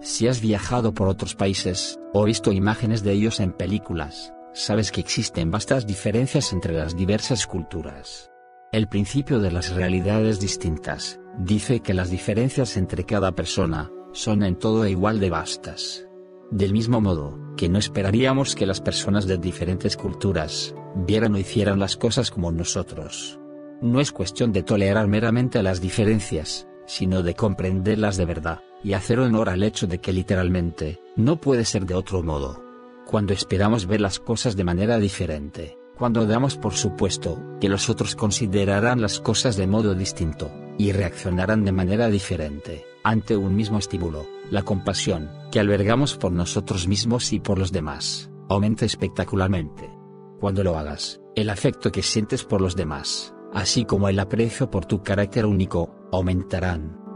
Si has viajado por otros países, o visto imágenes de ellos en películas, sabes que existen vastas diferencias entre las diversas culturas. El principio de las realidades distintas, dice que las diferencias entre cada persona, son en todo igual de vastas. Del mismo modo, que no esperaríamos que las personas de diferentes culturas, vieran o hicieran las cosas como nosotros. No es cuestión de tolerar meramente las diferencias, sino de comprenderlas de verdad, y hacer honor al hecho de que literalmente, no puede ser de otro modo. Cuando esperamos ver las cosas de manera diferente, cuando damos por supuesto que los otros considerarán las cosas de modo distinto, y reaccionarán de manera diferente, ante un mismo estímulo, la compasión, que albergamos por nosotros mismos y por los demás, aumenta espectacularmente. Cuando lo hagas, el afecto que sientes por los demás, así como el aprecio por tu carácter único, aumentarán.